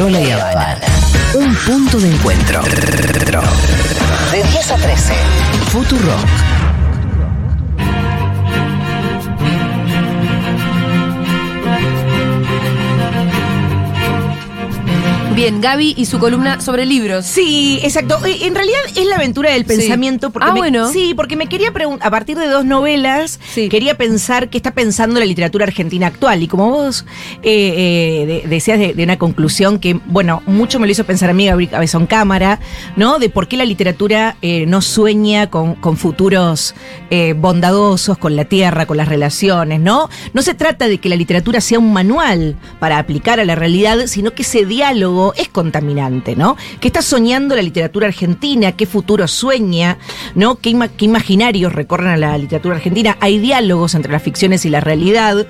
Lola y. Un punto de encuentro. De 10 a 13. Futurock. Bien, Gaby y su columna sobre libros. Sí, exacto. En realidad es la aventura del pensamiento. Porque Ah, me- bueno. Sí, porque me quería preguntar, a partir de dos novelas, Sí. quería pensar qué está pensando la literatura argentina actual. Y como vos eh, eh, de- decías de, de una conclusión que, bueno, mucho me lo hizo pensar a mí Gabriel Cabezón Cámara, ¿no? De por qué la literatura eh, no sueña con, con futuros bondadosos con la tierra, con las relaciones, ¿no? No se trata de que la literatura sea un manual para aplicar a la realidad, sino que ese diálogo es contaminante, ¿no? ¿Qué está soñando la literatura argentina? ¿Qué futuro sueña? ¿No? ¿Qué, ima- qué imaginarios recorren a la literatura argentina? Hay diálogos entre las ficciones y la realidad.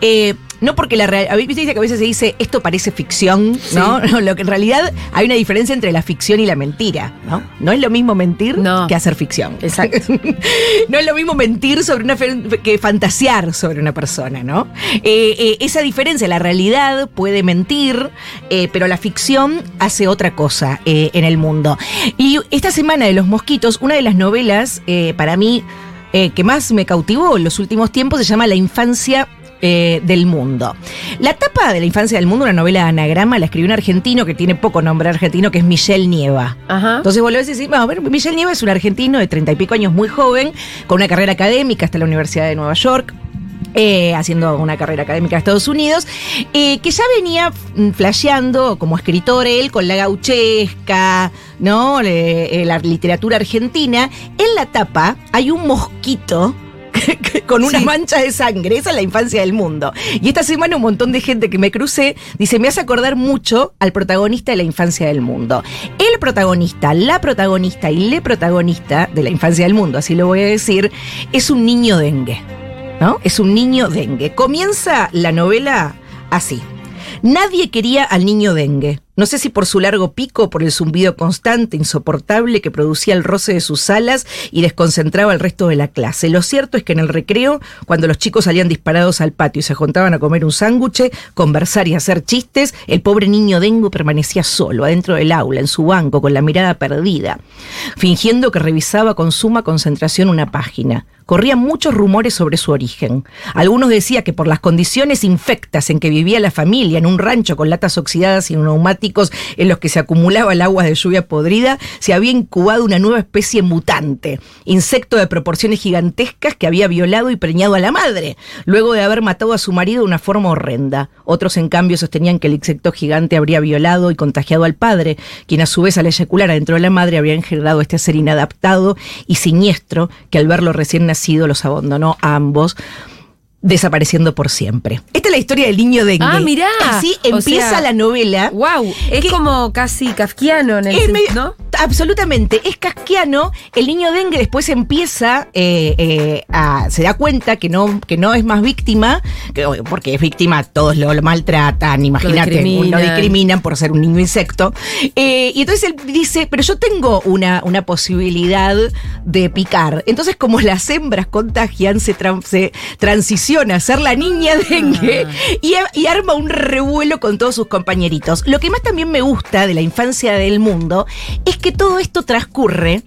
Eh, no porque la realidad. ¿Viste que a veces se dice esto parece ficción? ¿no? No, Lo que en realidad hay una diferencia entre la ficción y la mentira, ¿no? No es lo mismo mentir No. que hacer ficción. Exacto. no es lo mismo mentir sobre una que fantasear sobre una persona, ¿no? Eh, eh, esa diferencia, la realidad puede mentir, eh, pero la ficción hace otra cosa en el mundo. Y esta semana de los mosquitos, una de las novelas para mí eh, que más me cautivó en los últimos tiempos se llama La infancia eh, del mundo. La tapa de La infancia del mundo, una novela de anagrama, la escribió un argentino que tiene poco nombre argentino, que es Michel Nieva. Ajá. Entonces vos lo ves y decís, bueno, a ver, Michel Nieva es un argentino de treinta y pico años muy joven, con una carrera académica hasta la Universidad de Nueva York. eh, haciendo una carrera académica en Estados Unidos, eh, que ya venía flasheando como escritor él con la gauchesca, ¿no? Eh, la literatura argentina. En la tapa hay un mosquito con una Sí. mancha de sangre. Esa es la infancia del mundo. Y esta semana un montón de gente que me crucé dice, me hace acordar mucho al protagonista de la infancia del mundo. El protagonista, la protagonista y le protagonista de la infancia del mundo, así lo voy a decir, es un niño dengue. ¿No? Es un niño dengue. Comienza la novela así. Nadie quería al niño dengue. No sé si por su largo pico o por el zumbido constante, insoportable que producía el roce de sus alas y desconcentraba al resto de la clase. Lo cierto es que en el recreo, cuando los chicos salían disparados al patio y se juntaban a comer un sándwich, conversar y hacer chistes, el pobre niño dengue permanecía solo, adentro del aula, en su banco, con la mirada perdida, fingiendo que revisaba con suma concentración una página. Corrían muchos rumores sobre su origen. Algunos decían que por las condiciones infectas en que vivía la familia, en un rancho con latas oxidadas y en los que se acumulaba el agua de lluvia podrida, se había incubado una nueva especie mutante, insecto de proporciones gigantescas que había violado y preñado a la madre, luego de haber matado a su marido de una forma horrenda. Otros, en cambio, sostenían que el insecto gigante habría violado y contagiado al padre, quien a su vez al eyacular adentro de la madre habría engendrado este ser inadaptado y siniestro que al verlo recién nacido los abandonó a ambos desapareciendo por siempre. Esta es la historia del niño dengue. Ah, mirá. Así O empieza sea, la novela. Wow, es como casi kafkiano en el Es sen- medio- ¿no? Absolutamente, es casquiano. El niño dengue después empieza eh, eh, a. se da cuenta que no, que no es más víctima, que- porque es víctima, todos lo, lo maltratan, imagínate, lo discriminan. discriminan. por ser un niño insecto. Eh, y entonces él dice: Pero yo tengo una, una posibilidad de picar. Entonces, como las hembras contagian, se, tran- se a ser la niña dengue y, a- y arma un revuelo con todos sus compañeritos. Lo que más también me gusta de la infancia del mundo es que todo esto transcurre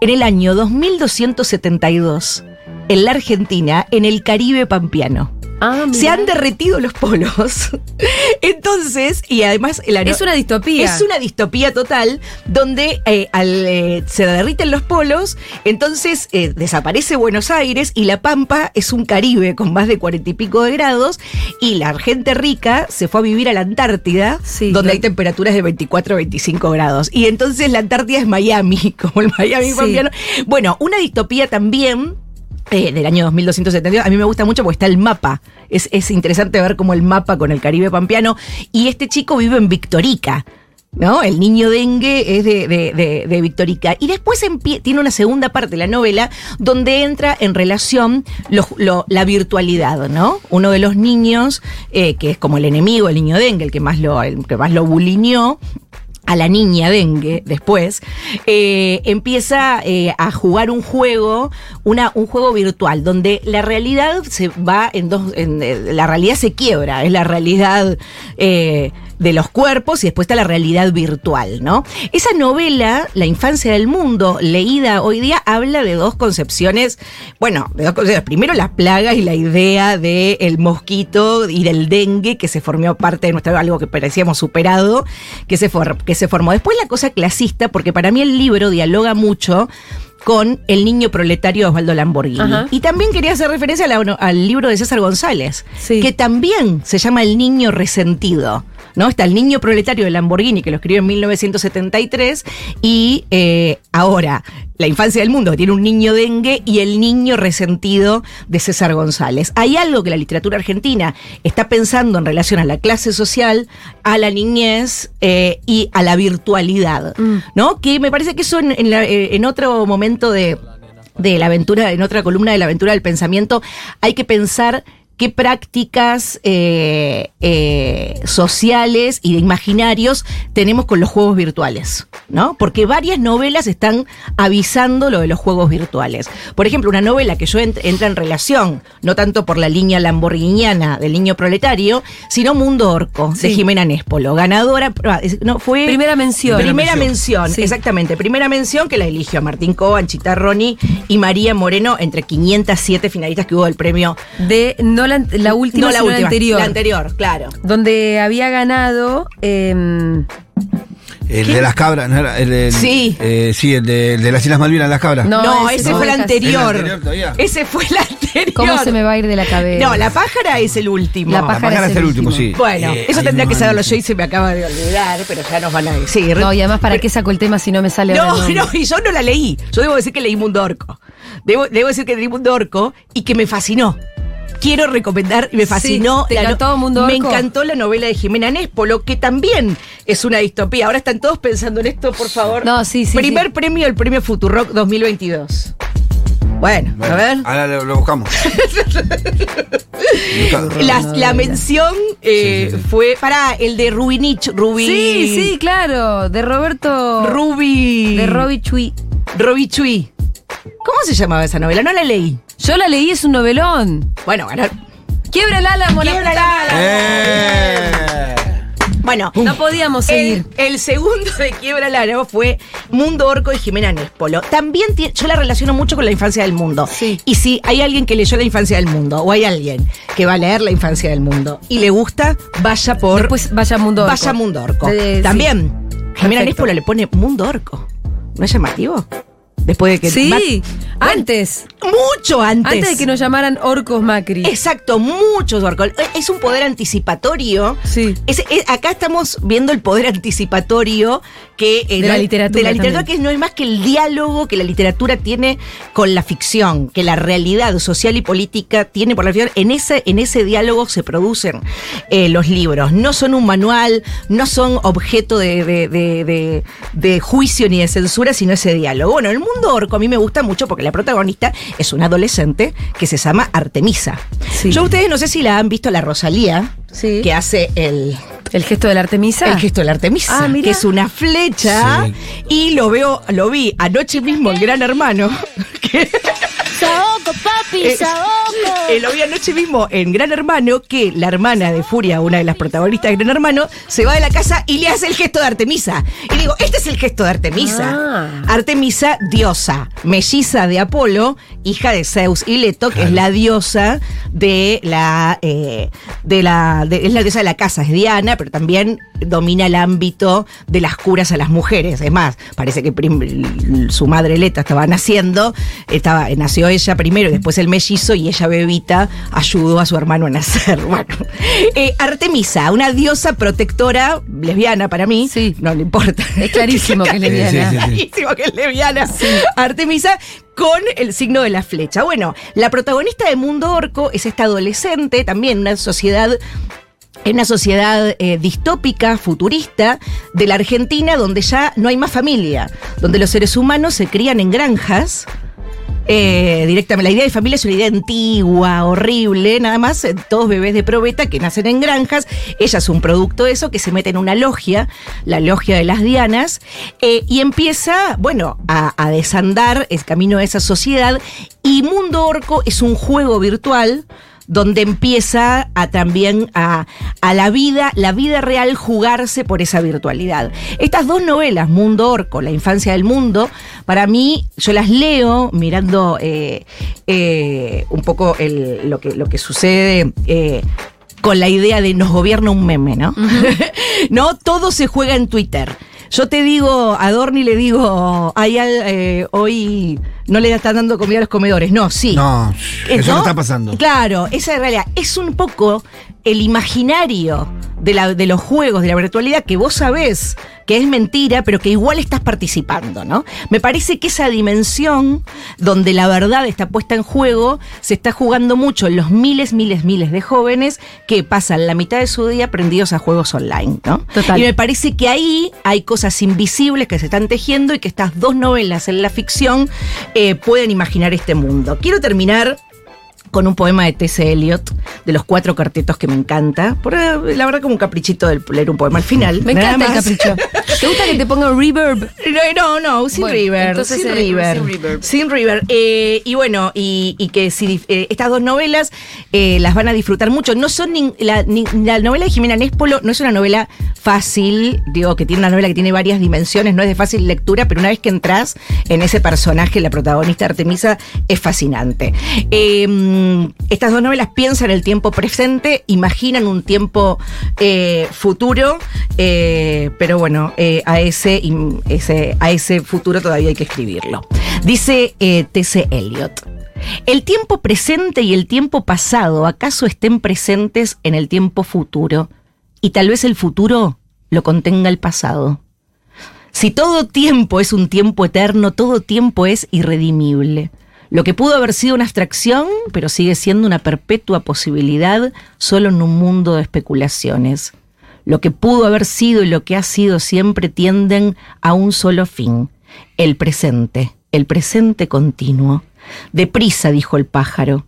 en el año 2272 en la Argentina, en el Caribe pampeano. Ah, Se han derretido los polos. Entonces, y además Es una distopía. es una distopía total donde eh, al, eh, se derriten los polos, entonces eh, desaparece Buenos Aires y La Pampa es un Caribe con más de cuarenta y pico de grados y la gente rica se fue a vivir a la Antártida Sí, donde hay temperaturas de 24 a 25 grados. Y entonces la Antártida es Miami, como el Miami Sí. Bueno, una distopía también eh, del año 2272. A mí me gusta mucho porque está el mapa. Es, es interesante ver cómo el mapa con el Caribe pampeano. Y este chico vive en Victorica. ¿No? El niño dengue es de, de, de- Victorica. Y después tiene una segunda parte de la novela donde entra en relación la virtualidad, ¿no? Uno de los niños, eh, que es como el enemigo, el niño dengue, el que más lo, el que más lo a la niña dengue después, eh, empieza eh, a jugar un juego, una, un juego virtual, donde la realidad se va en dos, eh, la realidad se quiebra, es la realidad de los cuerpos y después está la realidad virtual, ¿no? Esa novela, La infancia del mundo, leída hoy día, habla de dos concepciones, bueno, de dos concepciones. Primero las plagas y la idea del mosquito y del dengue que se formó parte de nuestra, algo que parecíamos superado, que se, for- que se formó. Después la cosa clasista, porque para mí el libro dialoga mucho con El niño proletario de Osvaldo Lamborghini. Ajá. Y también quería hacer referencia la- al libro de César González, Sí. que también se llama El niño resentido. ¿No? Está el niño proletario de Lamborghini, que lo escribió en 1973, y eh, ahora La infancia del mundo, que tiene un niño dengue, y El niño resentido de César González. Hay algo que la literatura argentina está pensando en relación a la clase social, a la niñez eh, y a la virtualidad, ¿no? Que me parece que eso en, en la- eh, en otro momento de, de la aventura, en otra columna de la aventura del pensamiento, hay que pensar qué prácticas eh, eh, sociales y de imaginarios tenemos con los juegos virtuales, ¿no? Porque varias novelas están avisando lo de los juegos virtuales. Por ejemplo, una novela que yo ent- entra en relación, no tanto por la línea lamborghiniana del niño proletario, sino Mundo Orco, de. Jimena Nespolo, ganadora, ah, no, fue... Primera mención. Primera mención, Sí. exactamente. Primera mención que la eligió Martín Coban, Chita Roni y María Moreno entre 507 finalistas que hubo del premio. De no la, la última, no la sino última, la anterior. La anterior, claro. donde había ganado. em, El de las cabras, ¿no era? El, Sí. eh, sí, el de, el de las Islas Malvinas, las cabras. No, No, ese ese no fue el anterior. ¿El anterior todavía? Ese fue el anterior. ¿Cómo se me va a ir de la cabeza? No, la pájara es el último. La La pájara es es el último, último. sí. Bueno, Eh, eso tendría no que saberlo yo y se me acaba de olvidar, pero ya nos van a decir. No, y además, ¿para Pero- qué saco el tema si no me sale No, no, y yo no la leí. Yo debo decir que leí Mundo Orco. Debo, debo decir que leí Mundo Orco y que me fascinó. Quiero recomendar, y me Sí, fascinó. ¿te la no- Mundo Me Orco? encantó la novela de Jimena Nespolo, que también es una distopía. Ahora están todos pensando en esto, por favor. No, sí, sí, Primer sí. premio, el premio Futurock 2022. Bueno, Bueno, a ver. Ahora lo, lo buscamos. Busca- La, mención eh, Sí, sí, sí. fue para el de Rubinich, Rubi. Sí, sí, claro. De Roberto. Rubi. De Robbie Chui. Robi Chui. ¿Cómo se llamaba esa novela? No la leí. Yo la leí, es un novelón. Bueno, ganó. Quiebra el álamo, la Quiebra el puta álamo. ¡Eh! Bueno, No podíamos seguir. el, el segundo de Quiebra el Álamo fue Mundo Orco de Jimena Nespolo. También tie- yo la relaciono mucho con la infancia del mundo. Sí. Y si hay alguien que leyó la infancia del mundo, o hay alguien que va a leer la infancia del mundo y le gusta, vaya por Después vaya Mundo Orco. Vaya Mundo Orco. Sí. También, Jimena Perfecto. Nespolo le pone Mundo Orco. ¿No es llamativo? Después de que. Sí, antes. Mucho antes. Antes de que nos llamaran Orcos Macri. Exacto, muchos orcos. Es un poder anticipatorio. Sí. Es- es- acá estamos viendo el poder anticipatorio que eh, De la literatura de la literatura también. que no es más que el diálogo que la literatura tiene con la ficción, que la realidad social y política tiene por la ficción. En ese, en ese diálogo se producen eh, los libros. No son un manual, no son objeto de, de- de- de- de juicio ni de censura, sino ese diálogo. Bueno, el mundo orco a mí me gusta mucho porque la protagonista es una adolescente que se llama Artemisa. Sí. Yo ustedes no sé si la han visto a la Rosalía, Sí. que hace el, El gesto de la Artemisa. el gesto de la Artemisa, Ah, mira. que es una flecha. Sí. Y lo veo, lo vi anoche mismo en Gran Hermano. que- Saoco, papi, Eh, Saoco. Eh, lo vi anoche mismo en Gran Hermano, que la hermana de Furia, una de las protagonistas de Gran Hermano, se va de la casa y le hace el gesto de Artemisa. Y digo, este es el gesto de Artemisa. Ah. Artemisa, diosa, melliza de Apolo, hija de Zeus y Leto, que es la diosa de la, eh, de la, de- es la diosa de la casa, es Diana, pero también domina el ámbito de las curas a las mujeres. Es más, parece que prim- su madre Leta estaba naciendo, estaba, nació ella primero y después el mellizo, y ella bebita ayudó a su hermano a nacer. Bueno, Eh, Artemisa, una diosa protectora lesbiana para mí, Sí. no le importa. Es clarísimo que es lesbiana. Sí, sí, sí. Clarísimo que es lesbiana. Artemisa con el signo de la flecha. Bueno, la protagonista de Mundo Orco es esta adolescente, también una sociedad en una sociedad eh, distópica, futurista, de la Argentina, donde ya no hay más familia, donde los seres humanos se crían en granjas. Eh, directamente, la idea de familia es una idea antigua, horrible, nada más, eh, todos bebés de probeta que nacen en granjas. Ella es un producto de eso, que se mete en una logia, la logia de las Dianas, eh, y empieza, bueno, a, a desandar el camino de esa sociedad. Y Mundo Orco es un juego virtual donde empieza a también a, a la vida, la vida real jugarse por esa virtualidad. Estas dos novelas, Mundo Orco, La infancia del mundo, para mí, yo las leo mirando eh, eh, un poco el- lo, que, lo que sucede. eh, con la idea de nos gobierna un meme, ¿no? no, todo se juega en Twitter. Yo te digo, a Dorni le digo, ay, al- eh, hoy no le están dando comida a los comedores. No, sí. No, Eh, eso no ¿no? está pasando. Claro, esa es la realidad. Es un poco el imaginario de, la, de los juegos, de la virtualidad, que vos sabés que es mentira, pero que igual estás participando, ¿no? Me parece que esa dimensión donde la verdad está puesta en juego, se está jugando mucho en los miles, miles, miles de jóvenes que pasan la mitad de su día prendidos a juegos online, ¿no? Total. Y me parece que ahí hay cosas invisibles que se están tejiendo y que estas dos novelas en la ficción eh, pueden imaginar este mundo. Quiero terminar con un poema de T.C. Eliot, de los cuatro cartetos que me encanta. Por, eh, la verdad, como un caprichito de leer un poema al final. Me encanta el capricho. ¿Te gusta que te ponga reverb? No, no, no, sin Bueno, River. entonces sin el- River. sin River. Sin River. Eh, y bueno, y, y que si eh, estas dos novelas eh, las van a disfrutar mucho. No son la, ni- la novela de Jimena Nespolo no es una novela fácil, digo, que tiene una novela que tiene varias dimensiones, no es de fácil lectura, pero una vez que entras en ese personaje, la protagonista Artemisa, es fascinante. Eh, estas dos novelas piensan el tiempo presente, imaginan un tiempo eh, futuro, eh, pero bueno, eh, a, ese, a ese futuro todavía hay que escribirlo. Dice T.C. Eliot. El tiempo presente y el tiempo pasado acaso estén presentes en el tiempo futuro y tal vez el futuro lo contenga el pasado. Si todo tiempo es un tiempo eterno, todo tiempo es irredimible. Lo que pudo haber sido una abstracción, pero sigue siendo una perpetua posibilidad solo en un mundo de especulaciones. Lo que pudo haber sido y lo que ha sido siempre tienden a un solo fin, el presente, el presente continuo. Deprisa, dijo el pájaro.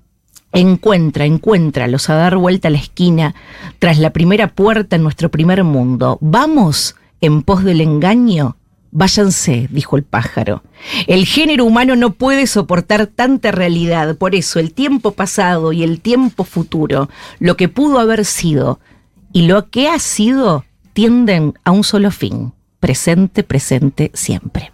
Encuentra, encuéntralos a dar vuelta a la esquina, tras la primera puerta en nuestro primer mundo. Vamos en pos del engaño. Váyanse, dijo el pájaro. El género humano no puede soportar tanta realidad, por eso el tiempo pasado y el tiempo futuro, lo que pudo haber sido y lo que ha sido, tienden a un solo fin, presente, presente, siempre.